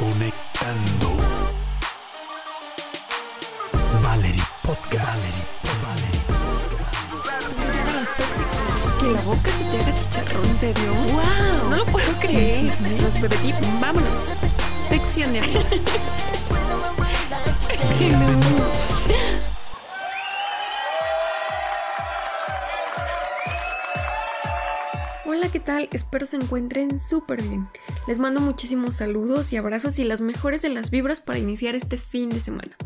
Conectando. Valerie Podcast. Valerie Tú de los tóxicos. Que la boca se te haga chicharrón, ¿en serio? ¡Wow! No lo puedo creer. Los bebetips. Vámonos. Sección de amigas. ¿qué tal? Espero se encuentren súper bien. Les mando muchísimos saludos y abrazos y las mejores de las vibras para iniciar este fin de semana.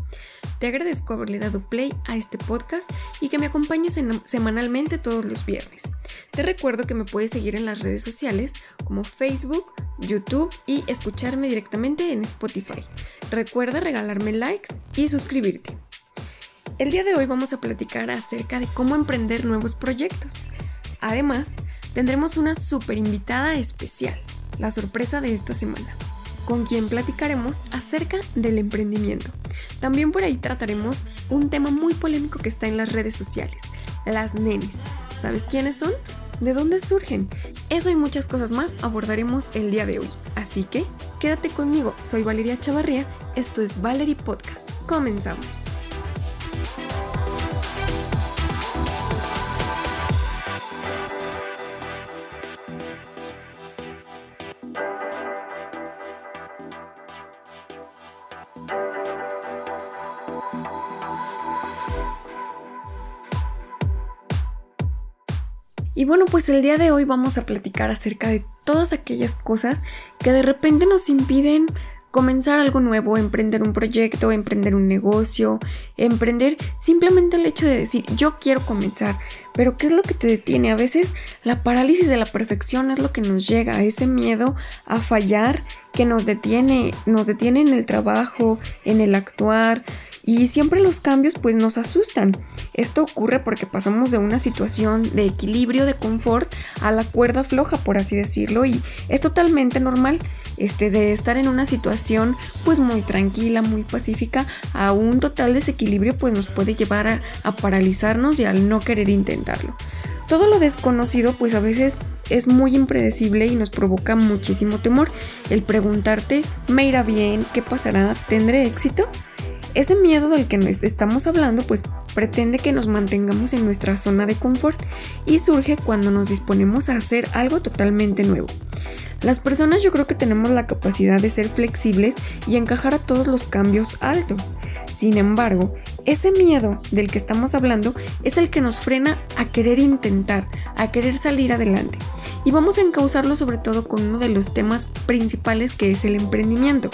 Te agradezco haberle dado play a este podcast y que me acompañes en- semanalmente todos los viernes. Te recuerdo que me puedes seguir en las redes sociales como Facebook, YouTube y escucharme directamente en Spotify. Recuerda regalarme likes y suscribirte. El día de hoy vamos a platicar acerca de cómo emprender nuevos proyectos. Además, tendremos una super invitada especial, la sorpresa de esta semana, con quien platicaremos acerca del emprendimiento. También por ahí trataremos un tema muy polémico que está en las redes sociales, las nenis. ¿Sabes quiénes son? ¿De dónde surgen? Eso y muchas cosas más abordaremos el día de hoy. Así que, quédate conmigo, soy Valeria Chavarría, esto es Valerie Podcast. Comenzamos. Y bueno, pues el día de hoy vamos a platicar acerca de todas aquellas cosas que de repente nos impiden comenzar algo nuevo, emprender un proyecto, emprender un negocio, emprender simplemente el hecho de decir yo quiero comenzar. Pero ¿qué es lo que te detiene? A veces la parálisis de la perfección es lo que nos llega, ese miedo a fallar que nos detiene, nos detiene en el trabajo, en el actuar, y siempre los cambios pues nos asustan. Esto ocurre porque pasamos de una situación de equilibrio, de confort, a la cuerda floja, por así decirlo, y es totalmente normal este de estar en una situación pues muy tranquila, muy pacífica, a un total desequilibrio pues nos puede llevar a, a paralizarnos y al no querer intentarlo. Todo lo desconocido pues a veces es muy impredecible y nos provoca muchísimo temor. El preguntarte, ¿me irá bien? ¿Qué pasará? ¿Tendré éxito? Ese miedo del que estamos hablando pues pretende que nos mantengamos en nuestra zona de confort y surge cuando nos disponemos a hacer algo totalmente nuevo. Las personas yo creo que tenemos la capacidad de ser flexibles y encajar a todos los cambios altos. Sin embargo, ese miedo del que estamos hablando es el que nos frena a querer intentar, a querer salir adelante. Y vamos a encauzarlo sobre todo con uno de los temas principales que es el emprendimiento.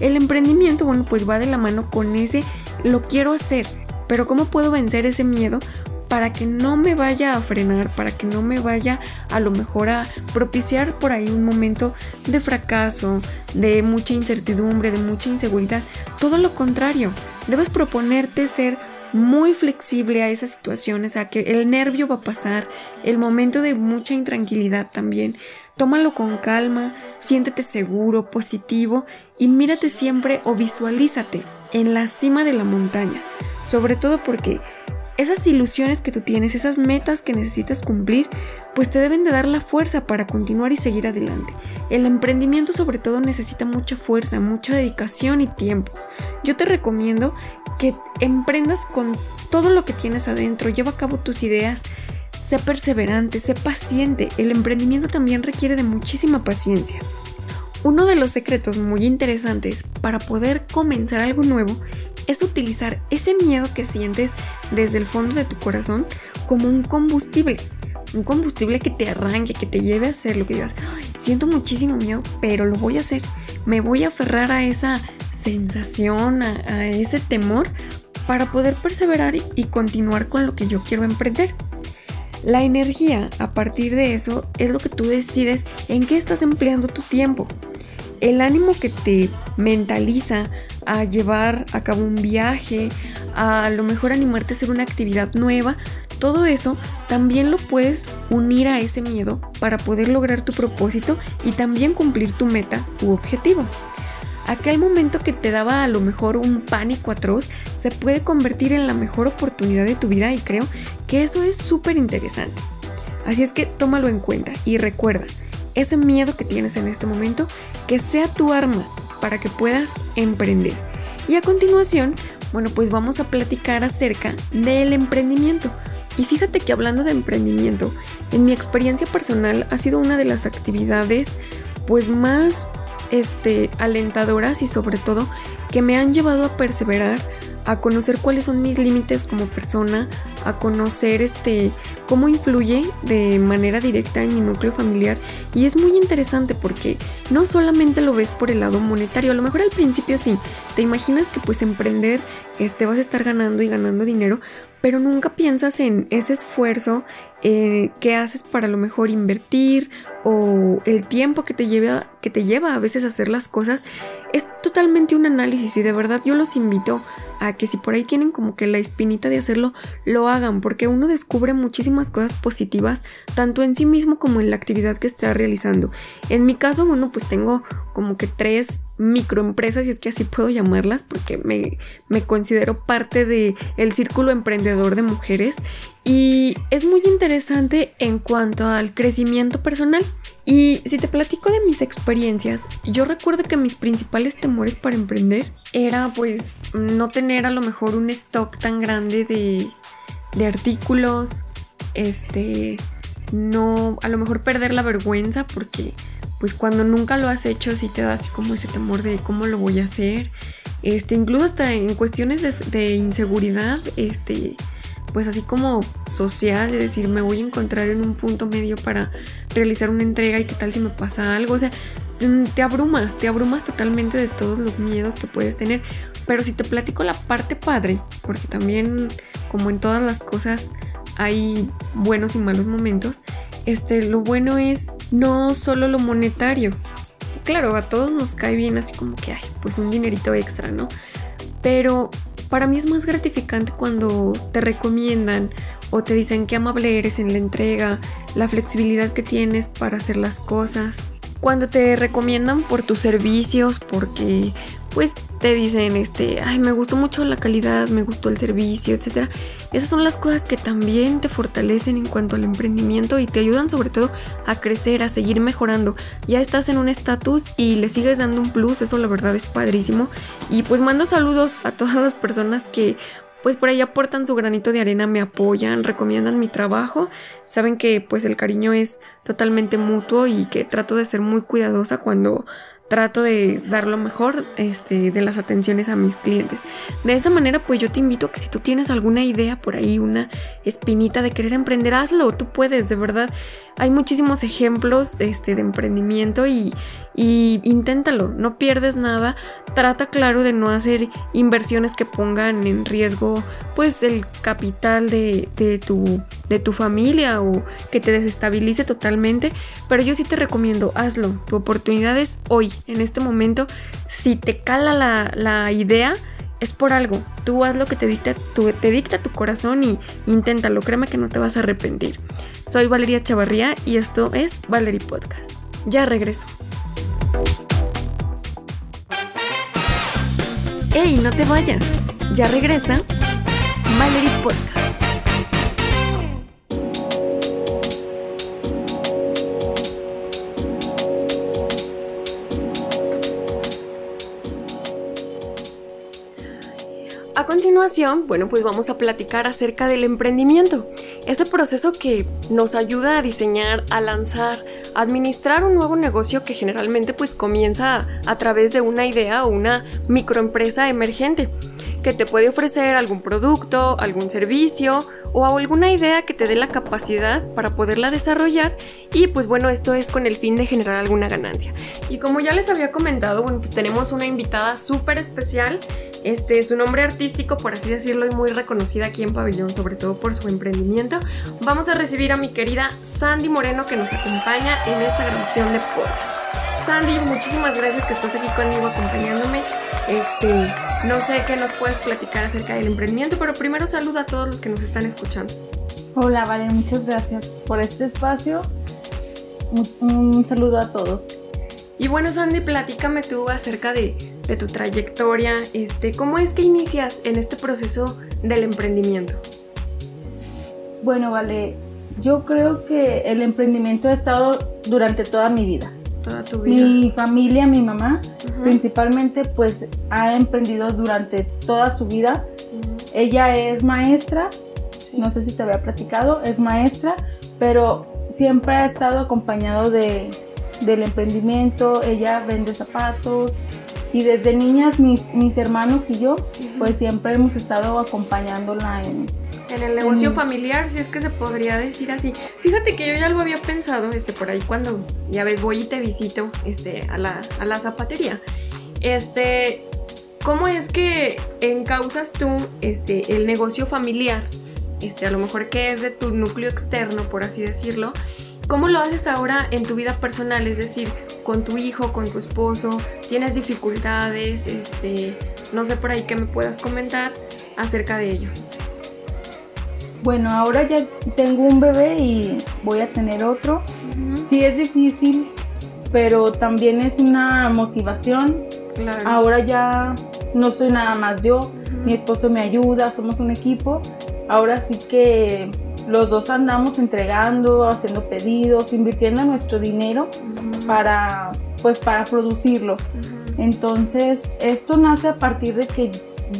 El emprendimiento, bueno, pues va de la mano con ese lo quiero hacer, pero ¿cómo puedo vencer ese miedo para que no me vaya a frenar, para que no me vaya a lo mejor a propiciar por ahí un momento de fracaso, de mucha incertidumbre, de mucha inseguridad? Todo lo contrario, debes proponerte ser muy flexible a esas situaciones, a que el nervio va a pasar, el momento de mucha intranquilidad también. Tómalo con calma, siéntete seguro, positivo y mírate siempre o visualízate en la cima de la montaña. Sobre todo porque esas ilusiones que tú tienes, esas metas que necesitas cumplir, pues te deben de dar la fuerza para continuar y seguir adelante. El emprendimiento sobre todo necesita mucha fuerza, mucha dedicación y tiempo. Yo te recomiendo que emprendas con todo lo que tienes adentro, lleva a cabo tus ideas, sé perseverante, sé paciente. El emprendimiento también requiere de muchísima paciencia. Uno de los secretos muy interesantes para poder comenzar algo nuevo es utilizar ese miedo que sientes desde el fondo de tu corazón como un combustible. Un combustible que te arranque, que te lleve a hacer lo que digas. "Ay, siento muchísimo miedo, pero lo voy a hacer. Me voy a aferrar a esa sensación, a, ese temor para poder perseverar y continuar con lo que yo quiero emprender. La energía a partir de eso es lo que tú decides en qué estás empleando tu tiempo. El ánimo que te mentaliza a llevar a cabo un viaje, a lo mejor animarte a hacer una actividad nueva, todo eso también lo puedes unir a ese miedo para poder lograr tu propósito y también cumplir tu meta u objetivo. Aquel momento que te daba a lo mejor un pánico atroz se puede convertir en la mejor oportunidad de tu vida y creo que eso es súper interesante. Así es que tómalo en cuenta y recuerda, ese miedo que tienes en este momento, que sea tu arma para que puedas emprender. Y a continuación, bueno, pues vamos a platicar acerca del emprendimiento. Y fíjate que hablando de emprendimiento, en mi experiencia personal ha sido una de las actividades pues más este, alentadoras y sobre todo que me han llevado a perseverar, a conocer cuáles son mis límites como persona, a conocer este cómo influye de manera directa en mi núcleo familiar. Y es muy interesante porque no solamente lo ves por el lado monetario, a lo mejor al principio sí, te imaginas que pues emprender este vas a estar ganando y ganando dinero, pero nunca piensas en ese esfuerzo eh, que haces para lo mejor invertir o el tiempo que te, lleva, que te lleva a veces a hacer las cosas. Es totalmente un análisis y de verdad yo los invito a que si por ahí tienen como que la espinita de hacerlo, lo hagan porque uno descubre muchísimas cosas positivas tanto en sí mismo como en la actividad que está realizando. En mi caso, bueno, pues tengo como que tres microempresas, y es que así puedo llamarlas, porque me, me considero parte del el círculo emprendedor de mujeres. Y es muy interesante en cuanto al crecimiento personal. Y si te platico de mis experiencias, yo recuerdo que mis principales temores para emprender era pues no tener a lo mejor un stock tan grande de, de artículos, este, no, a lo mejor perder la vergüenza porque pues cuando nunca lo has hecho sí te da así como ese temor de cómo lo voy a hacer. Este, incluso hasta en cuestiones de, inseguridad, este, pues así como social, de decir, me voy a encontrar en un punto medio para realizar una entrega y qué tal si me pasa algo. O sea, te abrumas, te abrumas totalmente de todos los miedos que puedes tener. Pero si te platico la parte padre, porque también como en todas las cosas hay buenos y malos momentos, este, lo bueno es no solo lo monetario. Claro, a todos nos cae bien así como que hay, pues un dinerito extra, ¿no? Pero para mí es más gratificante cuando te recomiendan o te dicen qué amable eres en la entrega, la flexibilidad que tienes para hacer las cosas. Cuando te recomiendan por tus servicios, porque pues te dicen, este, ay, me gustó mucho la calidad, me gustó el servicio, etc. Esas son las cosas que también te fortalecen en cuanto al emprendimiento y te ayudan sobre todo a crecer, a seguir mejorando. Ya estás en un estatus y le sigues dando un plus, eso la verdad es padrísimo. Y pues mando saludos a todas las personas que pues por ahí aportan su granito de arena, me apoyan, recomiendan mi trabajo, saben que pues el cariño es totalmente mutuo y que trato de ser muy cuidadosa cuando trato de dar lo mejor este, de las atenciones a mis clientes. De esa manera, pues yo te invito a que si tú tienes alguna idea por ahí, una espinita de querer emprender, hazlo, tú puedes, de verdad. Hay muchísimos ejemplos este, de emprendimiento y, y inténtalo, no pierdes nada, trata claro de no hacer inversiones que pongan en riesgo pues el capital de, tu, de tu familia o que te desestabilice totalmente, pero yo sí te recomiendo, hazlo, tu oportunidad es hoy, en este momento, si te cala la, la idea, es por algo. Tú haz lo que te dicta, tu, te dicta tu corazón y inténtalo. Créeme que no te vas a arrepentir. Soy Valeria Chavarría y esto es Valerie Podcast. Ya regreso. ¡Ey, no te vayas! Ya regresa Valerie Podcast. Continuación, bueno, pues vamos a platicar acerca del emprendimiento. Ese proceso que nos ayuda a diseñar, a lanzar, a administrar un nuevo negocio que generalmente pues comienza a, través de una idea o una microempresa emergente que te puede ofrecer algún producto, algún servicio o alguna idea que te dé la capacidad para poderla desarrollar y pues bueno, esto es con el fin de generar alguna ganancia. Y como ya les había comentado, bueno, pues tenemos una invitada súper especial este es un nombre artístico, por así decirlo, y muy reconocida aquí en Pabellón, sobre todo por su emprendimiento. Vamos a recibir a mi querida Sandy Moreno que nos acompaña en esta grabación de podcast. Sandy, muchísimas gracias que estás aquí conmigo acompañándome. Este, no sé qué nos puedes platicar acerca del emprendimiento, pero primero saluda a todos los que nos están escuchando. Hola, Vale, muchas gracias por este espacio. un saludo a todos. Y bueno, Sandy, platícame tú acerca de de tu trayectoria, este, ¿cómo es que inicias en este proceso del emprendimiento? Bueno, vale, yo creo que el emprendimiento ha estado durante toda mi vida. Toda tu vida. Mi familia, mi mamá, principalmente, pues ha emprendido durante toda su vida. Ella es maestra, Sí. no sé si te había platicado, es maestra, pero siempre ha estado acompañado de, del emprendimiento. Ella vende zapatos y desde niñas mi- mis hermanos y yo, pues siempre hemos estado acompañándola en, En el negocio Mm. familiar, si es que se podría decir así. Fíjate que yo ya lo había pensado, este, por ahí cuando, ya ves, voy y te visito, este, a la, a la zapatería. Este, ¿cómo es que encausas tú, este, el negocio familiar? Este, a lo mejor que es de tu núcleo externo, por así decirlo. ¿Cómo lo haces ahora en tu vida personal? Es decir, con tu hijo, con tu esposo, tienes dificultades, este, no sé por ahí que me puedas comentar acerca de ello. Bueno, ahora ya tengo un bebé y voy a tener otro. Sí es difícil, pero también es una motivación. Claro. Ahora ya no soy nada más yo, mi esposo me ayuda, somos un equipo. Ahora sí que los dos andamos entregando, haciendo pedidos, invirtiendo nuestro dinero para pues para producirlo. Entonces, esto nace a partir de que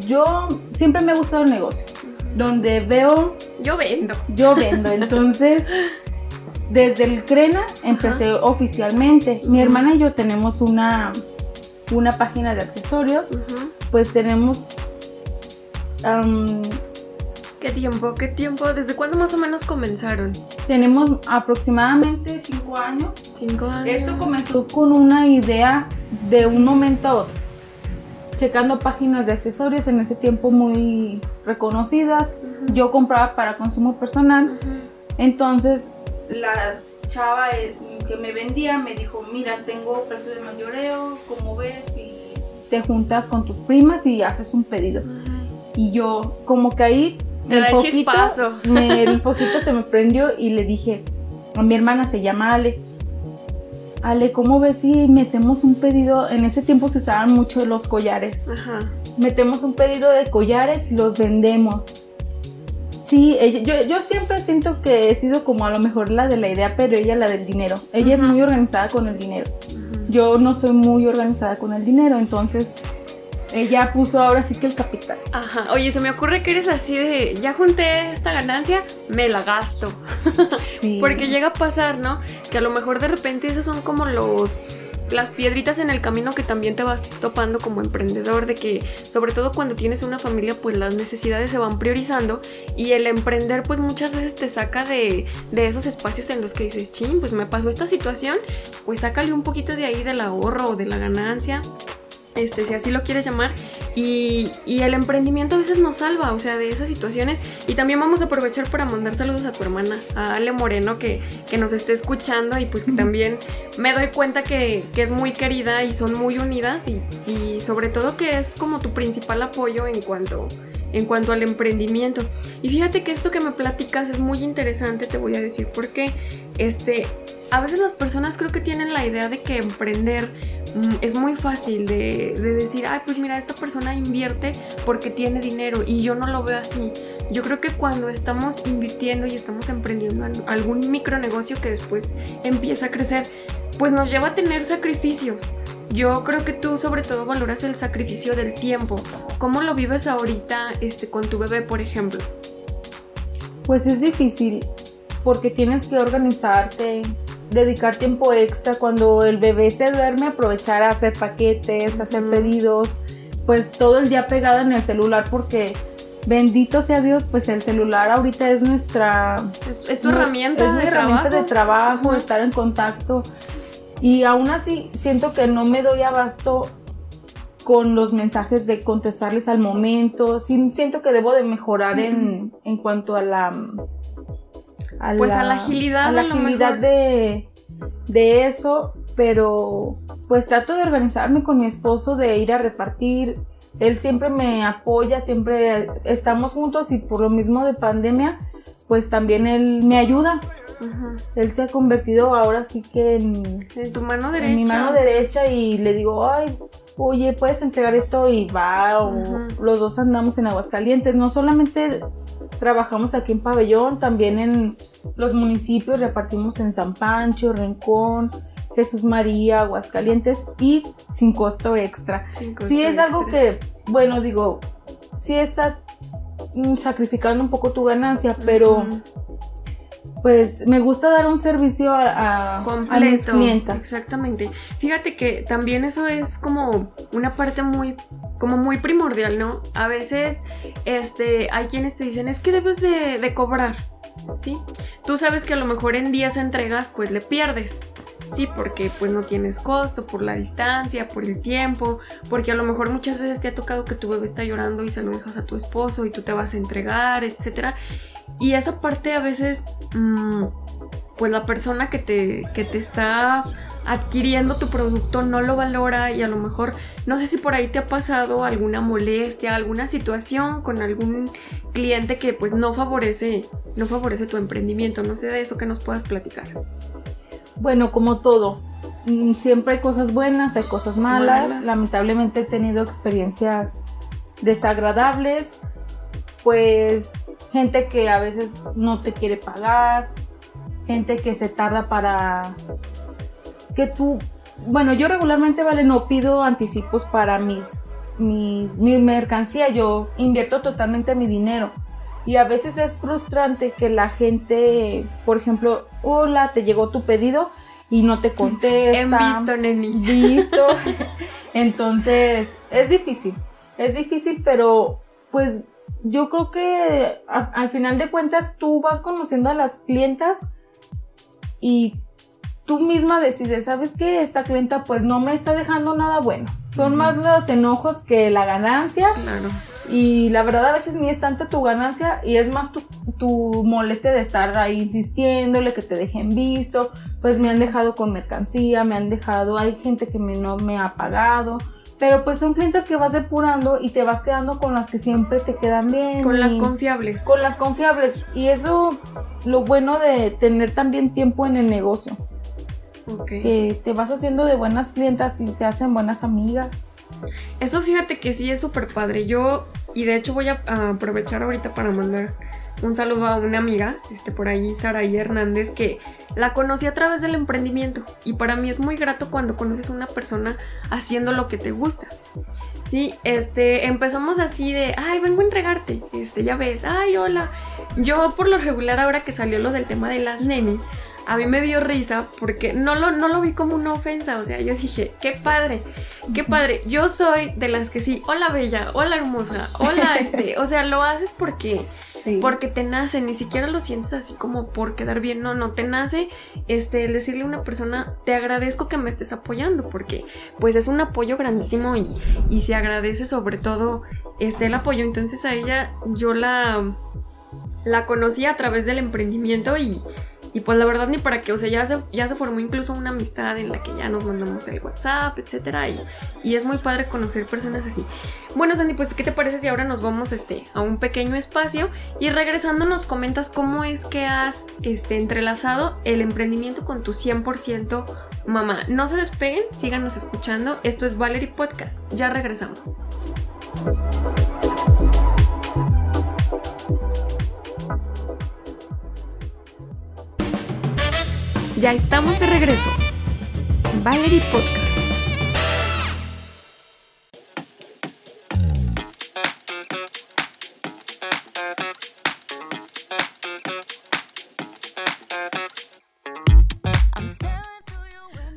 yo siempre me ha gustado el negocio, donde veo Yo vendo. yo vendo, entonces desde el Crena empecé oficialmente. Mi hermana y yo tenemos una, una página de accesorios, pues tenemos ¿Qué tiempo? ¿Qué tiempo? ¿Desde cuándo más o menos comenzaron? tenemos aproximadamente cinco años. Cinco años. Esto comenzó con una idea de un momento a otro. Checando páginas de accesorios en ese tiempo muy reconocidas. Yo compraba para consumo personal. Entonces la chava eh, que me vendía me dijo, mira, tengo precio de mayoreo, como ves, y te juntas con tus primas y haces un pedido. Y yo como que ahí Te el da el foquito, chispazo. me- el foquito se me prendió y le dije, a mi hermana se llama Ale. Ale, ¿cómo ves si metemos un pedido? En ese tiempo se usaban mucho los collares Ajá. metemos un pedido de collares y los vendemos. Sí, ella- yo, yo siempre siento que he sido como a lo mejor la de la idea, pero ella la del dinero. Ella es muy organizada con el dinero. Yo no soy muy organizada con el dinero, entonces ella puso ahora sí que el capital. Ajá. Oye, se me ocurre que eres así de, ya junté esta ganancia, me la gasto. Sí. Porque llega a pasar, ¿no? Que a lo mejor de repente esos son como los las piedritas en el camino que también te vas topando como emprendedor de que sobre todo cuando tienes una familia pues las necesidades se van priorizando y el emprender pues muchas veces te saca de, de esos espacios en los que dices, ching, pues me pasó esta situación, pues sácale un poquito de ahí del ahorro o de la ganancia este, si así lo quieres llamar. Y, y el emprendimiento a veces nos salva, o sea, de esas situaciones. Y también vamos a aprovechar para mandar saludos a tu hermana, a Ale Moreno, que, que nos esté escuchando y pues que también me doy cuenta que, que es muy querida y son muy unidas y, y sobre todo que es como tu principal apoyo en cuanto, en cuanto al emprendimiento. Y fíjate que esto que me platicas es muy interesante, te voy a decir por qué. Este, a veces las personas creo que tienen la idea de que emprender es muy fácil de, de decir, ay, pues mira, esta persona invierte porque tiene dinero y yo no lo veo así. Yo creo que cuando estamos invirtiendo y estamos emprendiendo al- algún micronegocio que después empieza a crecer, pues nos lleva a tener sacrificios. Yo creo que tú sobre todo valoras el sacrificio del tiempo. ¿Cómo lo vives ahorita este, con tu bebé, por ejemplo? Pues es difícil porque tienes que organizarte, dedicar tiempo extra cuando el bebé se duerme, aprovechar a hacer paquetes, hacer pedidos, pues todo el día pegada en el celular porque bendito sea Dios, pues el celular ahorita es nuestra Es, es tu herramienta es mi de herramienta trabajo. de trabajo, estar en contacto. Y aún así siento que no me doy abasto con los mensajes de contestarles al momento. Sí, siento que debo de mejorar en, en cuanto a la... a Pues a la agilidad, A la a agilidad de, de eso, pero pues trato de organizarme con mi esposo, de ir a repartir. Él siempre me apoya, siempre estamos juntos y por lo mismo de pandemia, pues también él me ayuda. Él se ha convertido ahora sí que en, En tu mano derecha. en mi mano derecha y le digo, ay, oye, puedes entregar esto y va, o los dos andamos en Aguascalientes. No solamente trabajamos aquí en Pabellón, también en los municipios repartimos en San Pancho, Rincón, Jesús María, Aguascalientes y sin costo extra. Sin costo sí es algo que, bueno, digo, sí estás mm, sacrificando un poco tu ganancia, pero. Pues me gusta dar un servicio a, a- a mis completo. clientas. Exactamente. Fíjate que también eso es como una parte muy, como muy primordial, ¿no? A veces, este, hay quienes te dicen, es que debes de, de cobrar, ¿sí? Tú sabes que a lo mejor en 10 entregas, pues le pierdes. Sí, porque pues no tienes costo por la distancia, por el tiempo, porque a lo mejor muchas veces te ha tocado que tu bebé está llorando y se lo dejas a tu esposo y tú te vas a entregar, etcétera. Y esa parte a veces mm, pues la persona que te, que te está adquiriendo tu producto no lo valora y a lo mejor no sé si por ahí te ha pasado alguna molestia, alguna situación con algún cliente que pues no favorece, no favorece tu emprendimiento, no sé de eso que nos puedas platicar. Bueno, como todo, mm, siempre hay cosas buenas, hay cosas malas. Malas. Lamentablemente he tenido experiencias desagradables, pues gente que a veces no te quiere pagar, gente que se tarda para que tú, bueno, yo regularmente, vale, no pido anticipos para mis, mis, mi mercancía, yo invierto totalmente mi dinero. Y a veces es frustrante que la gente, por ejemplo, hola, te llegó tu pedido y no te contesta. En visto, neni. Visto. Entonces, es difícil. Es difícil, pero pues yo creo que a- al final de cuentas tú vas conociendo a las clientas y tú misma decides, ¿sabes qué? Esta clienta pues no me está dejando nada bueno. Son más los enojos que la ganancia. Claro. Y la verdad a veces ni es tanta tu ganancia y es más tu, tu molestia de estar ahí insistiéndole que te dejen visto. Pues me han dejado con mercancía, me han dejado, hay gente que me, no me ha pagado. Pero pues son clientes que vas depurando y te vas quedando con las que siempre te quedan bien. Con las confiables. con las confiables. Y es lo, lo bueno de tener también tiempo en el negocio. Ok. Que te vas haciendo de buenas clientas y se hacen buenas amigas. Eso fíjate que sí es súper padre. Yo, y de hecho voy a aprovechar ahorita para mandar un saludo a una amiga, este por ahí, Saraí Hernández, que la conocí a través del emprendimiento. Y para mí es muy grato cuando conoces a una persona haciendo lo que te gusta. Sí, este, empezamos así de, ay, vengo a entregarte, este, ya ves, ay, hola. Yo por lo regular ahora que salió lo del tema de las nenis, a mí me dio risa porque no lo, no lo vi como una ofensa, o sea, yo dije, qué padre, qué padre. Yo soy de las que sí, hola bella, hola hermosa, hola este, o sea, lo haces porque, Sí. porque te nace, ni siquiera lo sientes así como por quedar bien, no, no, te nace este, el decirle a una persona, te agradezco que me estés apoyando, porque pues es un apoyo grandísimo y, y se agradece sobre todo este, el apoyo. Entonces a ella yo la, la conocí a través del emprendimiento y, y pues la verdad ni para qué, o sea, ya se, ya se formó incluso una amistad en la que ya nos mandamos el WhatsApp, etcétera, y, y es muy padre conocer personas así. Bueno, Sandy, pues ¿qué te parece si ahora nos vamos este, a un pequeño espacio y regresando nos comentas cómo es que has este, entrelazado el emprendimiento con tu 100% mamá? No se despeguen, síganos escuchando, esto es Valerie Podcast, ya regresamos. Ya estamos de regreso. Valerie Podcast.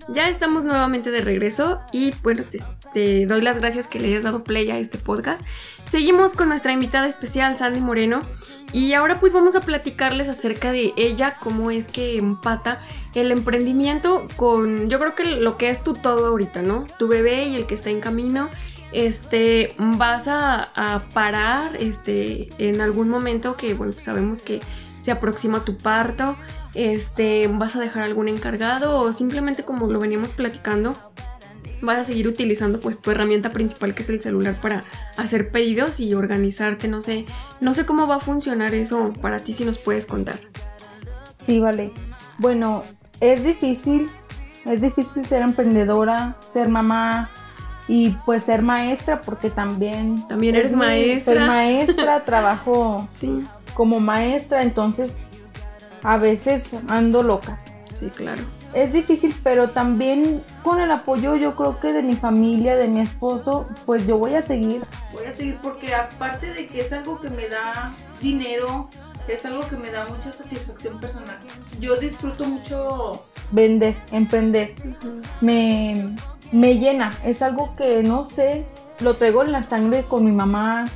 Ya estamos nuevamente de regreso y bueno, te, te doy las gracias que le hayas dado play a este podcast. Seguimos con nuestra invitada especial, Sandy Moreno, y ahora pues vamos a platicarles acerca de ella, cómo es que empata el emprendimiento con, yo creo que lo que es tu todo ahorita, ¿no? Tu bebé y el que está en camino. Este, vas a, parar este, en algún momento que, bueno, pues sabemos que se aproxima tu parto, este, vas a dejar algún encargado o simplemente como lo veníamos platicando, vas a seguir utilizando pues tu herramienta principal que es el celular para hacer pedidos y organizarte, no sé, no sé cómo va a funcionar eso para ti si nos puedes contar. Sí, vale. Bueno, es difícil, es difícil ser emprendedora, ser mamá y pues ser maestra porque también... También es eres maestra. Soy maestra, trabajo Sí, como maestra, entonces a veces ando loca. sí, claro. es difícil, pero también con el apoyo yo creo que de mi familia, de mi esposo, pues yo voy a seguir. Voy a seguir porque aparte de que es algo que me da dinero, es algo que me da mucha satisfacción personal. Yo disfruto mucho vender, emprender. me, me llena, es algo que no sé, lo traigo en la sangre con mi mamá.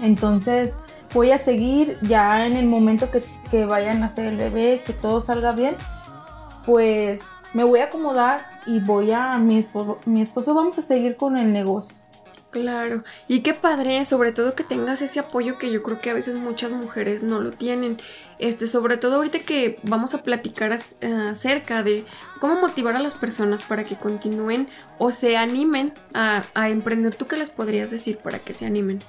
Entonces voy a seguir ya en el momento que, que vaya a nacer el bebé, que todo salga bien pues me voy a acomodar y voy a mi esposo, mi esposo vamos a seguir con el negocio. Claro, y qué padre, sobre todo que tengas ese apoyo que yo creo que a veces muchas mujeres no lo tienen. Este, sobre todo ahorita que vamos a platicar acerca de cómo motivar a las personas para que continúen o se animen a, a emprender. ¿Tú qué les podrías decir para que se animen?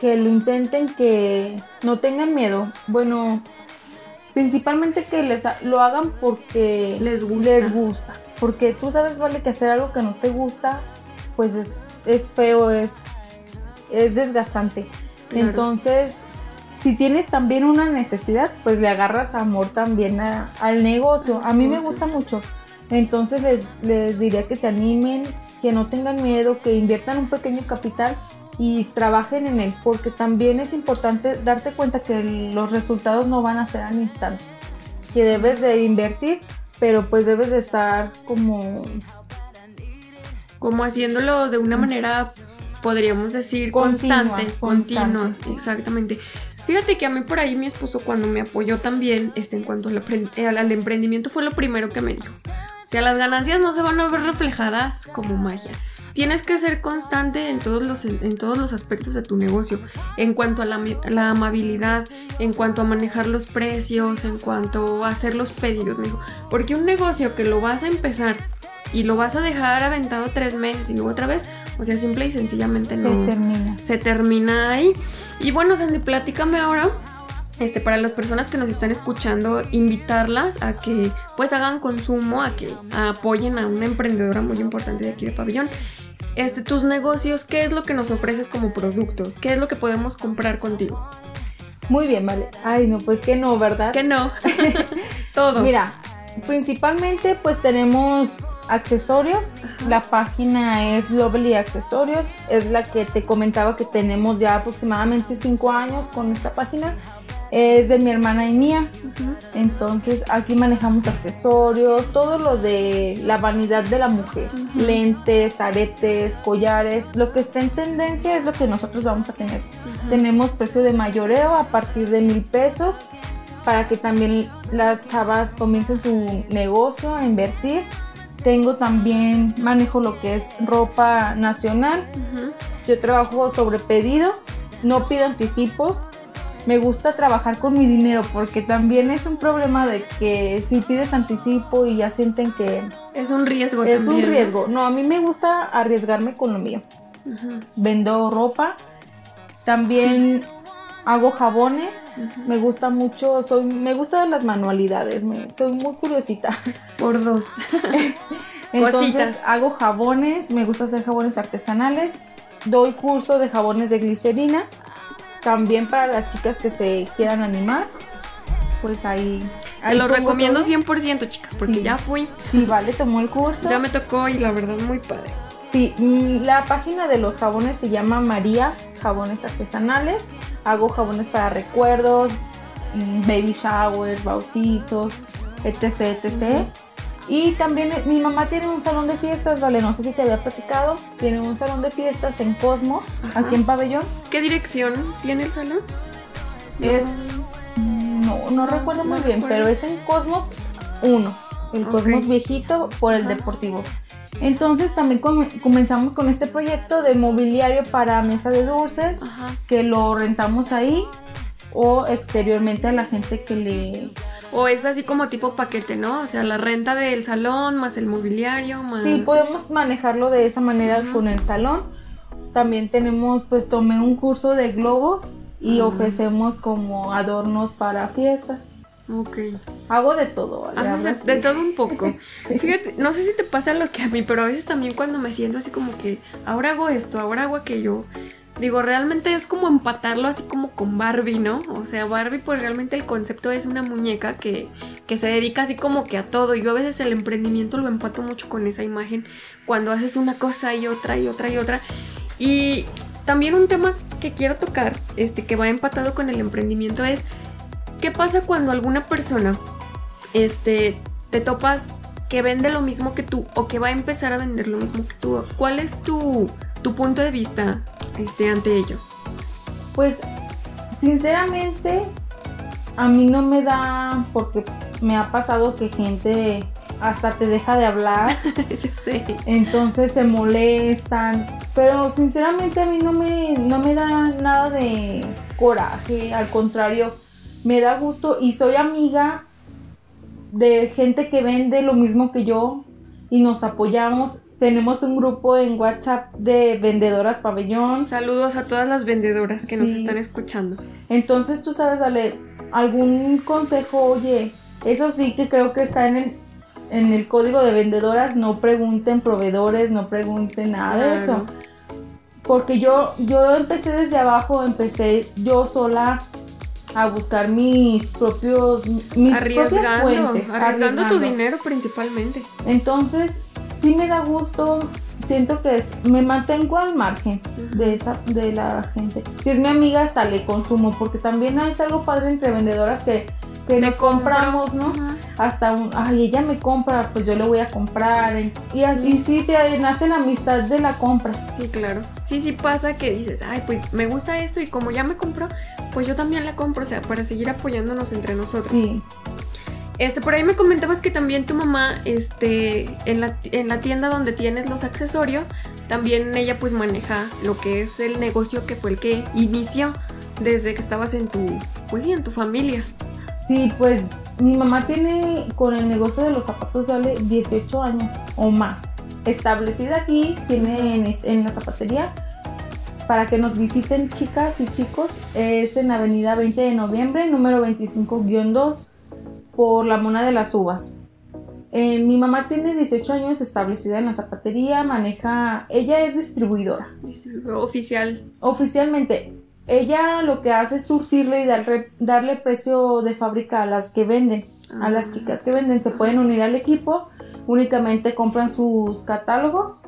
Que lo intenten, que no tengan miedo. Bueno, Principalmente que les lo hagan porque les gusta. les gusta. Porque tú sabes, vale, que hacer algo que no te gusta, pues es, feo, es, es desgastante. Entonces, si tienes también una necesidad, pues le agarras amor también al negocio. A mí me gusta mucho. Entonces les, les diría que se animen, que no tengan miedo, que inviertan un pequeño capital y trabajen en él, porque también es importante darte cuenta que los resultados no van a ser al instante, que debes de invertir, pero pues debes de estar como... Como haciéndolo de una manera, podríamos decir, constante, continua, exactamente. Fíjate que a mí por ahí mi esposo cuando me apoyó también, este, en cuanto al, al emprendimiento fue lo primero que me dijo. O sea, las ganancias no se van a ver reflejadas como magia. Tienes que ser constante en todos los, en todos los aspectos de tu negocio, en cuanto a la, amabilidad, en cuanto a manejar los precios, en cuanto a hacer los pedidos, me dijo, porque un negocio que lo vas a empezar y lo vas a dejar aventado tres meses y luego otra vez, o sea, simple y sencillamente no. Se termina. Se termina ahí. Y bueno, Sandy, platícame ahora este, para las personas que nos están escuchando, invitarlas a que pues hagan consumo, a que apoyen a una emprendedora muy importante de aquí de Pabellón este, tus negocios, ¿qué es lo que nos ofreces como productos? ¿Qué es lo que podemos comprar contigo? Muy bien, vale. Ay, no, pues que no, ¿verdad? Que no. Todo. Mira, principalmente pues tenemos accesorios. La página es Lovely Accesorios. Es la que te comentaba que tenemos ya aproximadamente 5 años con esta página es de mi hermana y mía. Entonces aquí manejamos accesorios, todo lo de la vanidad de la mujer, lentes, aretes, collares, lo que está en tendencia es lo que nosotros vamos a tener. Tenemos precio de mayoreo a partir de mil pesos para que también las chavas comiencen su negocio a invertir. Tengo también, manejo lo que es ropa nacional. Yo trabajo sobre pedido, no pido anticipos. Me gusta trabajar con mi dinero porque también es un problema de que si pides anticipo y ya sienten que es un riesgo es un riesgo. No a mí me gusta arriesgarme con lo mío. Vendo ropa. También hago jabones me gusta mucho soy me gustan las manualidades me, soy muy curiosita por dos entonces hago jabones me gusta hacer jabones artesanales doy curso de jabones de glicerina también para las chicas que se quieran animar, pues ahí... Se lo recomiendo 100%, chicas, porque ya fui. Sí, vale, tomó el curso. Ya me tocó y la verdad muy padre. Sí, mm, la página de los jabones se llama María Jabones Artesanales. Hago jabones para recuerdos, mm, baby showers, bautizos, etc, etc. Y también eh, mi mamá tiene un salón de fiestas, vale, no sé si te había platicado, tiene un salón de fiestas en Cosmos, aquí en Pabellón. ¿Qué dirección tiene el salón? Es, no, no, recuerdo muy bien, pero es en Cosmos 1, el Cosmos viejito por el deportivo. Entonces también comenzamos con este proyecto de mobiliario para mesa de dulces, que lo rentamos ahí o exteriormente a la gente que le o es así como tipo paquete, ¿no? O sea, la renta del salón más el mobiliario más... Sí, podemos manejarlo de esa manera con el salón. También tenemos, pues tomé un curso de globos y ofrecemos como adornos para fiestas. Ok. Hago de todo. Ah, de, todo un poco. Fíjate, no sé si te pasa lo que a mí, pero a veces también cuando me siento así como que ahora hago esto, ahora hago aquello. Digo, realmente es como empatarlo así como con Barbie, ¿no? O sea, Barbie pues realmente el concepto es una muñeca que que se dedica así como que a todo. Yo a veces el emprendimiento lo empato mucho con esa imagen, cuando haces una cosa y otra y otra y otra. Y también un tema que quiero tocar, este, que va empatado con el emprendimiento es, ¿qué pasa cuando alguna persona, este, te topas que vende lo mismo que tú o que va a empezar a vender lo mismo que tú? ¿Cuál es tu, tu punto de vista este, ante ello? Pues, sinceramente, a mí no me da, porque me ha pasado que gente hasta te deja de hablar. Yo sé. Entonces se molestan. Pero sinceramente a mí no me, no me da nada de coraje. Al contrario, me da gusto y soy amiga de gente que vende lo mismo que yo y nos apoyamos. Tenemos un grupo en WhatsApp de vendedoras pabellón. Saludos a todas las vendedoras que nos están escuchando. Entonces tú sabes, Ale, algún consejo, oye, eso sí que creo que está en el, en el código de vendedoras, no pregunten proveedores, no pregunten nada de eso. Porque yo, yo empecé desde abajo, empecé yo sola a buscar mis propios, mis propias fuentes. arriesgando tu dinero principalmente. Entonces, sí me da gusto, siento que es- me mantengo al margen de, esa, de la gente. Si es mi amiga, hasta le consumo, porque también es algo padre entre vendedoras que, que nos compramos, ¿no? Ajá. Hasta un, ay, ella me compra, pues yo le voy a comprar. Y así Sí. sí te nace la amistad de la compra. Sí, claro. Sí, sí pasa que dices, ay, pues me gusta esto y como ya me compró, pues yo también la compro, o sea, para seguir apoyándonos entre nosotros. Sí, Este, por ahí me comentabas que también tu mamá, este, en la, en la tienda donde tienes los accesorios, también ella pues maneja lo que es el negocio que fue el que inició desde que estabas en tu, pues sí, en tu familia. Sí, pues mi mamá tiene con el negocio de los zapatos sale 18 años o más. Establecida aquí, tiene en, la zapatería. Para que nos visiten chicas y chicos, es en Avenida 20 de Noviembre, número 25-2, por la Mona de las Uvas. Eh, mi mamá tiene 18 años establecida en la zapatería, maneja, ella es distribuidora. Oficial. Oficialmente, ella lo que hace es surtirle y darle, darle precio de fábrica a las que venden, a las Ah. chicas que venden. Se pueden unir al equipo, únicamente compran sus catálogos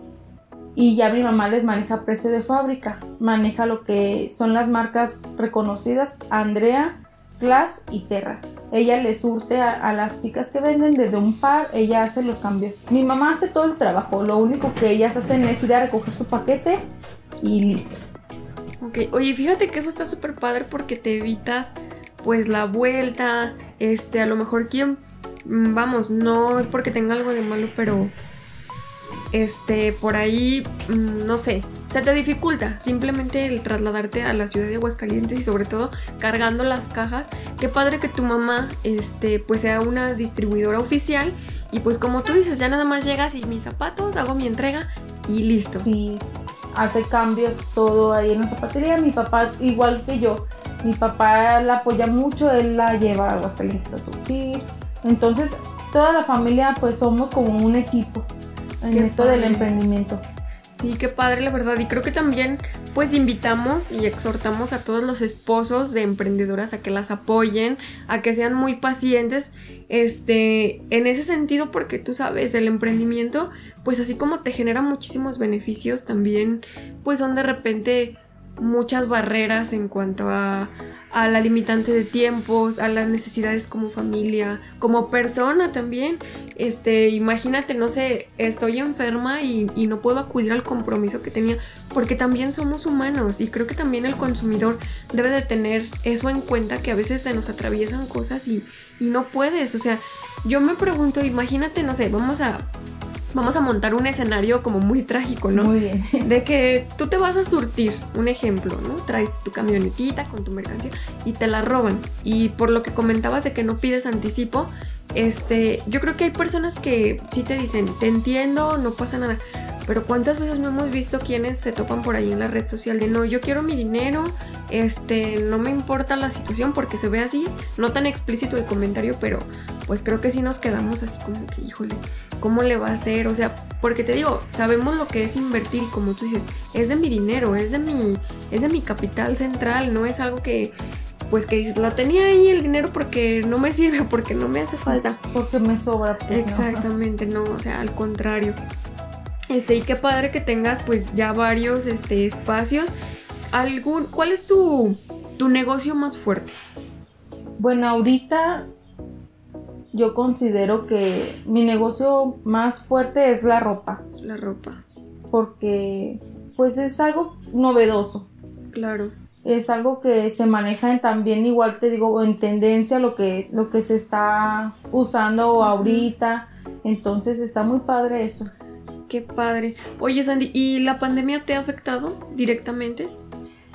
y ya mi mamá les maneja precio de fábrica. Maneja lo que son las marcas reconocidas, Andrea, Glass y Terra. Ella le surte a, a las chicas que venden desde un par, ella hace los cambios. Mi mamá hace todo el trabajo, lo único que ellas hacen es ir a recoger su paquete y listo. Ok, oye, fíjate que eso está súper padre porque te evitas pues la vuelta, este, a lo mejor quien, mm, vamos, no porque tenga algo de malo, pero este, por ahí, mm, no sé, se te dificulta simplemente el trasladarte a la ciudad de Aguascalientes y sobre todo cargando las cajas. Qué padre que tu mamá, este, pues sea una distribuidora oficial y pues como tú dices, ya nada más llegas y mis zapatos, hago mi entrega y listo. Sí, hace cambios todo ahí en la zapatería. Mi papá, igual que yo, mi papá la apoya mucho, él la lleva a Aguascalientes a surtir. Entonces, toda la familia, pues somos como un equipo en Qué esto del emprendimiento. Sí, qué padre, la verdad. Y creo que también, pues, invitamos y exhortamos a todos los esposos de emprendedoras a que las apoyen, a que sean muy pacientes, este, en ese sentido, porque tú sabes, el emprendimiento, pues, así como te genera muchísimos beneficios, también, pues, son de repente muchas barreras en cuanto a, a la limitante de tiempos, a las necesidades como familia, como persona también. Este, imagínate, no sé, estoy enferma y, no puedo acudir al compromiso que tenía, porque también somos humanos y creo que también el consumidor debe de tener eso en cuenta, que a veces se nos atraviesan cosas y, y no puedes. O sea, yo me pregunto, imagínate, no sé, vamos a... Vamos a montar un escenario como muy trágico, ¿no? Muy bien. De que tú te vas a surtir, un ejemplo, ¿no? Traes tu camionetita con tu mercancía y te la roban. Y por lo que comentabas de que no pides anticipo, este, yo creo que hay personas que sí te dicen, te entiendo, no pasa nada. Pero cuántas veces no hemos visto quienes se topan por ahí en la red social de no, yo quiero mi dinero, este, no me importa la situación porque se ve así, no tan explícito el comentario, pero pues creo que sí nos quedamos así como que, híjole, ¿cómo le va a hacer? O sea, porque te digo, sabemos lo que es invertir y como tú dices, es de mi dinero, es de mi, es de mi capital central, no es algo que, pues que dices, lo tenía ahí el dinero porque no me sirve, porque no me hace falta. Porque me sobra. Pues, ¿no? Exactamente, no, o sea, al contrario. Este, y qué padre que tengas pues ya varios este, espacios. Algún, ¿Cuál es tu, tu negocio más fuerte? Bueno, ahorita yo considero que mi negocio más fuerte es la ropa, La ropa, porque pues es algo novedoso. claro. Es algo que se maneja en también igual te digo en tendencia lo que lo que se está usando ahorita. Entonces está muy padre eso. Qué padre. Oye, Sandy, ¿y la pandemia te ha afectado directamente?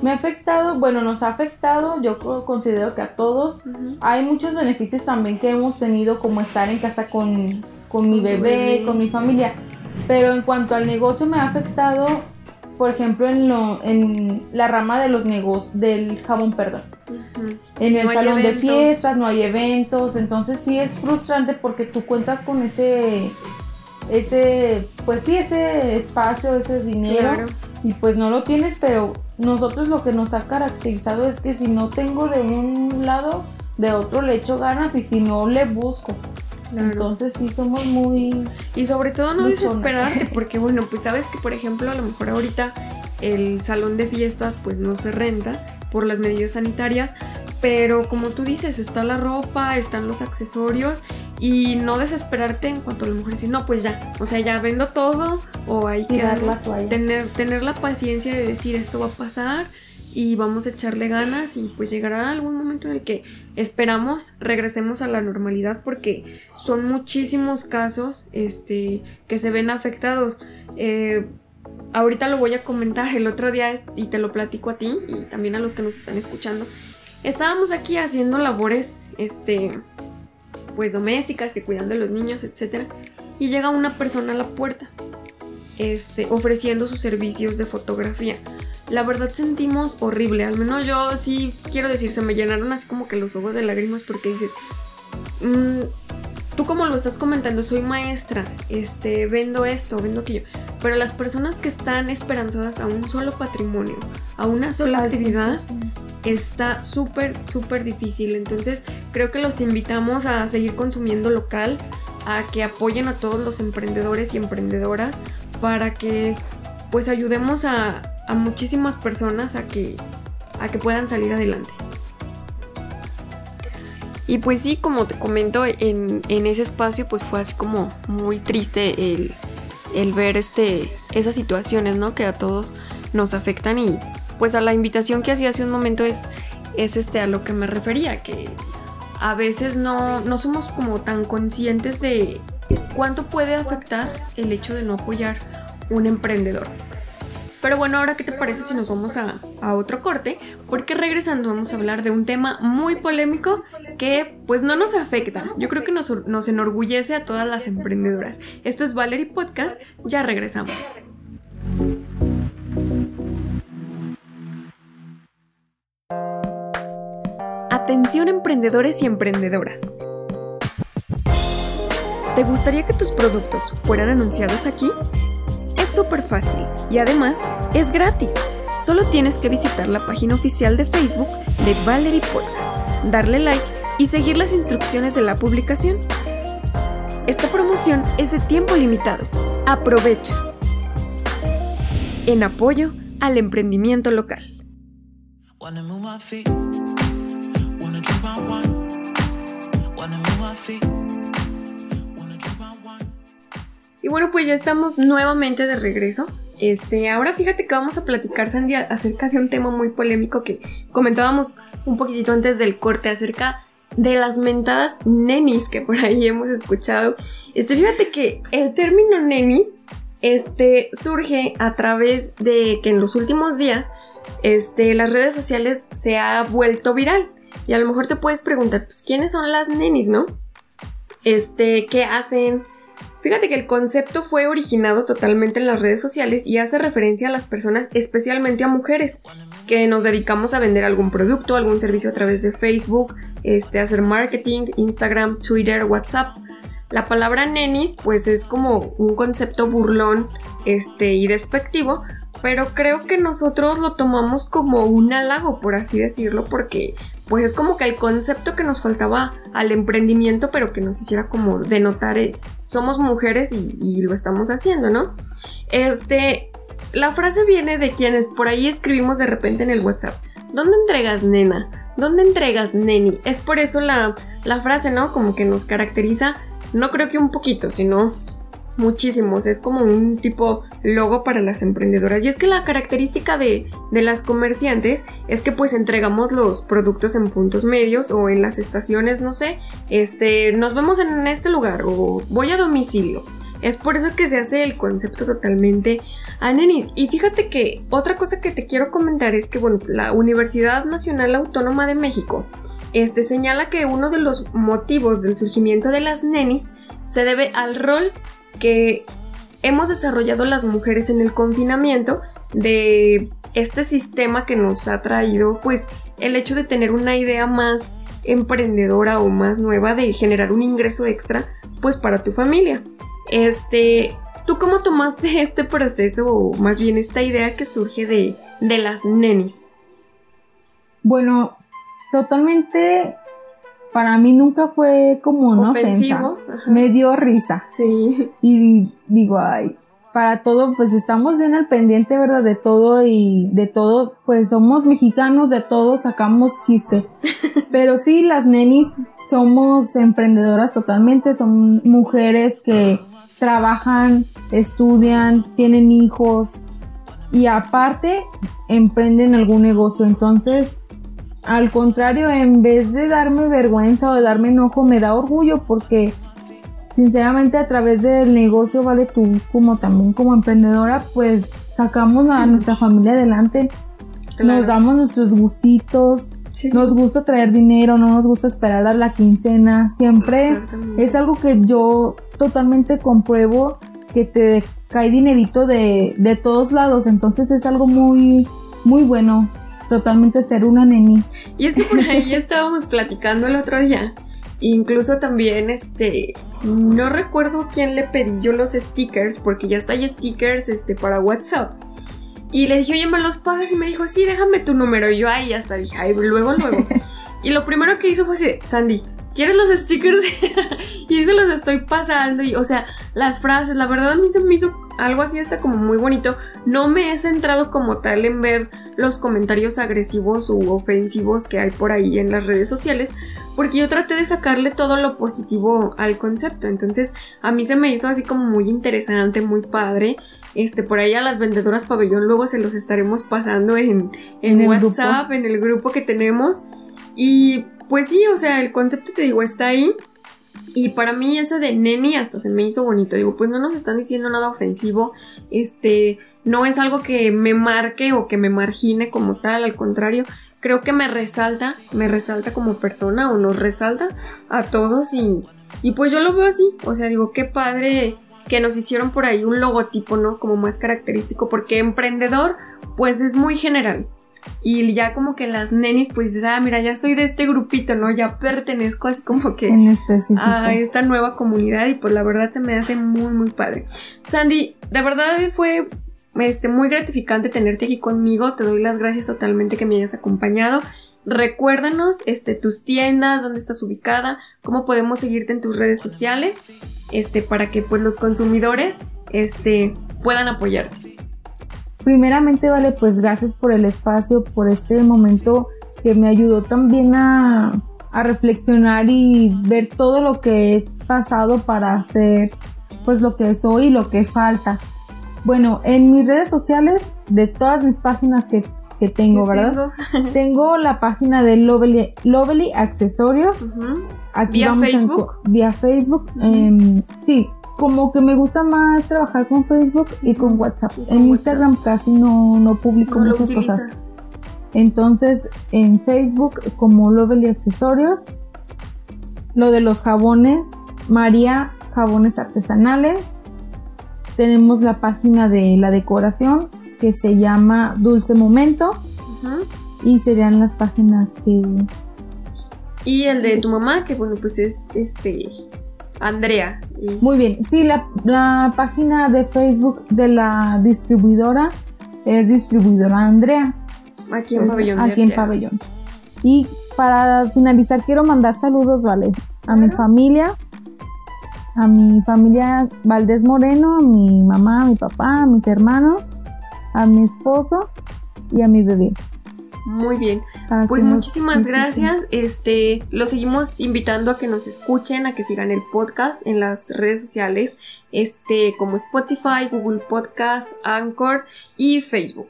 Me ha afectado, bueno, nos ha afectado, yo considero que a todos. Hay muchos beneficios también que hemos tenido, como estar en casa con, con mi bebé. con mi familia. Pero en cuanto al negocio me ha afectado, por ejemplo, en, lo, en la rama de los negocios, del jabón, perdón. En el No salón de fiestas, no hay eventos, entonces sí es frustrante porque tú cuentas con ese, ese, pues sí, ese espacio, ese dinero Claro. y pues no lo tienes, pero nosotros lo que nos ha caracterizado es que si no tengo de un lado, de otro le echo ganas y si no le busco. Claro. Entonces sí somos muy... Y sobre todo no desesperarte, porque bueno, pues sabes que por ejemplo a lo mejor ahorita el salón de fiestas pues no se renta por las medidas sanitarias, pero como tú dices, está la ropa, están los accesorios y no desesperarte en cuanto a lo mejor decir, no, pues ya, o sea, ya vendo todo o hay que Tirar la toalla. tener, tener la paciencia de decir esto va a pasar y vamos a echarle ganas y pues llegará algún momento en el que esperamos regresemos a la normalidad porque son muchísimos casos este, que se ven afectados. Eh, ahorita lo voy a comentar el otro día y te lo platico a ti y también a los que nos están escuchando. Estábamos aquí haciendo labores este, pues domésticas, que cuidan de los niños, etc. Y llega una persona a la puerta este, ofreciendo sus servicios de fotografía. La verdad sentimos horrible, al menos yo sí quiero decir, se me llenaron así como que los ojos de lágrimas porque dices, "Mm, tú como lo estás comentando, soy maestra, este, vendo esto, vendo aquello, pero las personas que están esperanzadas a un solo patrimonio, a una sola actividad, 100%. está súper, súper difícil. Entonces creo que los invitamos a seguir consumiendo local, a que apoyen a todos los emprendedores y emprendedoras para que pues ayudemos a, a muchísimas personas a que, a que puedan salir adelante. Y pues sí, como te comento, en, en ese espacio pues fue así como muy triste el, el ver este, esas situaciones, ¿no? Que a todos nos afectan y pues a la invitación que hacía hace un momento es, es este a lo que me refería, que a veces no, no somos como tan conscientes de cuánto puede afectar el hecho de no apoyar un emprendedor. Pero bueno, ahora qué te parece si nos vamos a, a otro corte, porque regresando vamos a hablar de un tema muy polémico que pues no nos afecta, yo creo que nos, nos enorgullece a todas las emprendedoras. Esto es Valerie Podcast, ya regresamos. Atención emprendedores y emprendedoras. ¿Te gustaría que tus productos fueran anunciados aquí? Es súper fácil y además es gratis. Solo tienes que visitar la página oficial de Facebook de Valerie Podcast, darle like y seguir las instrucciones de la publicación. Esta promoción es de tiempo limitado. Aprovecha. En apoyo al emprendimiento local. Y bueno, pues ya estamos nuevamente de regreso. Este, ahora fíjate que vamos a platicar, acerca de un tema muy polémico que comentábamos un poquitito antes del corte, acerca de las mentadas nenis que por ahí hemos escuchado. Este, fíjate que el término nenis este, surge a través de que en los últimos días este, las redes sociales se ha vuelto viral. Y a lo mejor te puedes preguntar, pues, ¿quiénes son las nenis, no? Este, ¿qué hacen? Fíjate que el concepto fue originado totalmente en las redes sociales y hace referencia a las personas, especialmente a mujeres, que nos dedicamos a vender algún producto, algún servicio a través de Facebook, este, hacer marketing, Instagram, Twitter, WhatsApp. La palabra nenis, pues es como un concepto burlón, este, y despectivo, pero creo que nosotros lo tomamos como un halago, por así decirlo, porque pues es como que el concepto que nos faltaba al emprendimiento, pero que nos hiciera como denotar, eh, somos mujeres y, lo estamos haciendo, ¿no? Este, la frase viene de quienes por ahí escribimos de repente en el WhatsApp. ¿Dónde entregas nena? ¿Dónde entregas neni? Es por eso la, la frase, ¿no? Como que nos caracteriza, no creo que un poquito, sino muchísimos. Es como un tipo logo para las emprendedoras. Y es que la característica de, de, las comerciantes es que pues entregamos los productos en puntos medios o en las estaciones, no sé, este, nos vemos en este lugar o voy a domicilio. Es por eso que se hace el concepto totalmente a nenis. Y fíjate que otra cosa que te quiero comentar es que, bueno, la Universidad Nacional Autónoma de México este, señala que uno de los motivos del surgimiento de las nenis se debe al rol que hemos desarrollado las mujeres en el confinamiento de este sistema que nos ha traído pues el hecho de tener una idea más emprendedora o más nueva de generar un ingreso extra pues para tu familia. Este, ¿tú cómo tomaste este proceso o más bien esta idea que surge de, de las nenis? Bueno, totalmente para mí nunca fue como una ofensa. Me dio risa. Sí. Y digo, ay, para todo, pues estamos bien al pendiente, ¿verdad? De todo y de todo, pues somos mexicanos, de todo sacamos chiste. Pero sí, las nenis somos emprendedoras totalmente, son mujeres que trabajan, estudian, tienen hijos y aparte emprenden algún negocio. Entonces, al contrario, en vez de darme vergüenza o de darme enojo, me da orgullo porque sinceramente a través del negocio, vale, tú como también como emprendedora, pues sacamos a nuestra familia adelante. Nos damos nuestros gustitos, nos gusta traer dinero, no nos gusta esperar a la quincena. Siempre es algo que yo totalmente compruebo que te cae dinerito de, de todos lados. Entonces es algo muy, muy bueno totalmente ser una neni. Y es que por ahí estábamos platicando el otro día. Incluso también, este, no recuerdo quién le pedí yo los stickers, porque ya está hay stickers, este, para WhatsApp. Y le dije, oye, me los pasas y me dijo, sí, déjame tu número. Y yo ahí hasta dije, ay, luego, luego. y lo primero que hizo fue así, Sandy, ¿quieres los stickers? y se los estoy pasando. Y, o sea, las frases, la verdad a mí se me hizo algo así hasta como muy bonito. No me he centrado como tal en ver los comentarios agresivos u ofensivos que hay por ahí en las redes sociales, porque yo traté de sacarle todo lo positivo al concepto. Entonces, a mí se me hizo así como muy interesante, muy padre. Este, por ahí a las vendedoras pabellón luego se los estaremos pasando en, en, WhatsApp, en el grupo que tenemos. Y pues sí, o sea, el concepto te digo está ahí. Y para mí ese de neni hasta se me hizo bonito. Digo, pues no nos están diciendo nada ofensivo. Este, no es algo que me marque o que me margine como tal, al contrario, creo que me resalta, me resalta como persona o nos resalta a todos y, y pues yo lo veo así, o sea, digo, qué padre que nos hicieron por ahí un logotipo, ¿no? Como más característico, porque emprendedor, pues es muy general. Y ya como que las nenis, pues dices, ah, mira, ya soy de este grupito, ¿no? Ya pertenezco así como que a esta nueva comunidad y pues la verdad se me hace muy, muy padre. Sandy, de verdad fue este, muy gratificante tenerte aquí conmigo. Te doy las gracias totalmente que me hayas acompañado. Recuérdanos este, tus tiendas, dónde estás ubicada, cómo podemos seguirte en tus redes sociales, este, para que pues, los consumidores este, puedan apoyarte. Primeramente, vale, pues gracias por el espacio, por este momento que me ayudó también a, a reflexionar y ver todo lo que he pasado para hacer pues lo que soy y lo que falta. Bueno, en mis redes sociales, de todas mis páginas que, tengo, ¿verdad? Tengo? la página de Lovely, Lovely Accesorios. ¿Vía Facebook? vía Facebook. Em, sí, como que me gusta más trabajar con Facebook y con WhatsApp. en Instagram casi no, no publico muchas cosas. Entonces, en Facebook, como Lovely Accesorios, lo de los jabones, María Jabones Artesanales, tenemos la página de la decoración que se llama Dulce Momento. Y serían las páginas que... Y el de tu mamá, que bueno, pues es este... Andrea. Muy bien, sí, la, página de Facebook de la distribuidora es distribuidora Andrea. Aquí en Pabellón. Aquí en Pabellón. Y para finalizar quiero mandar saludos, vale, a mi familia, a mi familia Valdés Moreno, a mi mamá, a mi papá, a mis hermanos, a mi esposo y a mi bebé. Muy bien. Pues muchísimas gracias. Este, los seguimos invitando a que nos escuchen, a que sigan el podcast en las redes sociales, este, como Spotify, Google Podcast, Anchor y Facebook.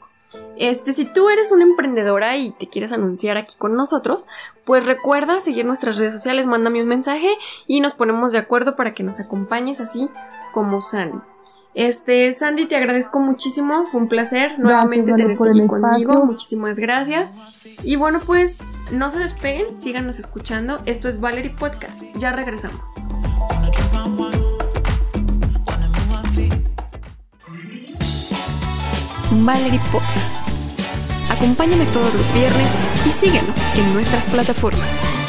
Este, si tú eres una emprendedora y te quieres anunciar aquí con nosotros, pues recuerda seguir nuestras redes sociales, mándame un mensaje y nos ponemos de acuerdo para que nos acompañes así como Sandy. Este, Sandy, te agradezco muchísimo, fue un placer nuevamente tenerte aquí conmigo, muchísimas gracias. Y bueno, pues no se despeguen, síganos escuchando. Esto es Valerie Podcast. Ya regresamos. Valerie Podcast. Acompáñame todos los viernes y síguenos en nuestras plataformas.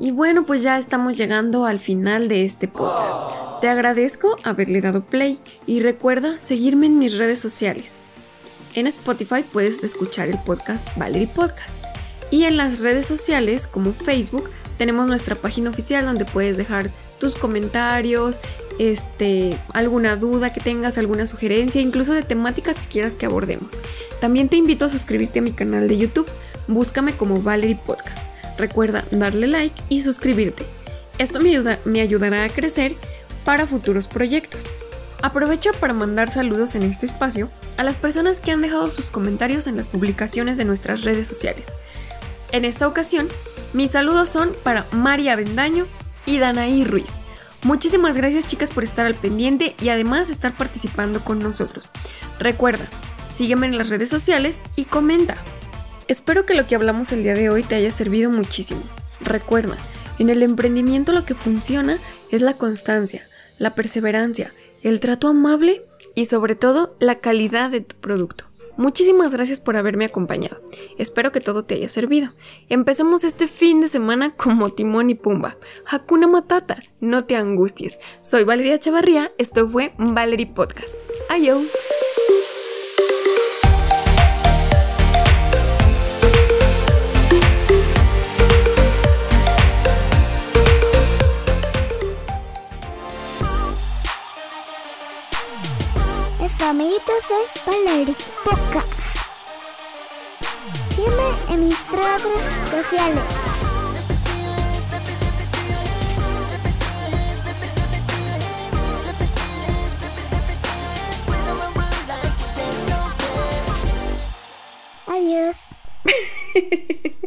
Y bueno, pues ya estamos llegando al final de este podcast. Te agradezco haberle dado play y recuerda seguirme en mis redes sociales. En Spotify puedes escuchar el podcast Valerie Podcast. Y en las redes sociales como Facebook tenemos nuestra página oficial donde puedes dejar tus comentarios, este, alguna duda que tengas, alguna sugerencia, incluso de temáticas que quieras que abordemos. También te invito a suscribirte a mi canal de YouTube. Búscame como Valerie Podcast. Recuerda darle like y suscribirte. Esto me, ayuda, me ayudará a crecer para futuros proyectos. Aprovecho para mandar saludos en este espacio a las personas que han dejado sus comentarios en las publicaciones de nuestras redes sociales. En esta ocasión, mis saludos son para María Bendaño y Danaí Ruiz. Muchísimas gracias chicas por estar al pendiente y además estar participando con nosotros. Recuerda, sígueme en las redes sociales y comenta. Espero que lo que hablamos el día de hoy te haya servido muchísimo. Recuerda, en el emprendimiento lo que funciona es la constancia, la perseverancia, el trato amable y sobre todo la calidad de tu producto. Muchísimas gracias por haberme acompañado. Espero que todo te haya servido. Empecemos este fin de semana como Timón y Pumba. Hakuna Matata, no te angusties. Soy Valeria Chavarría, esto fue Valerie Podcast. Adiós. Amiguitos es. Sígueme en mis redes sociales. Adiós.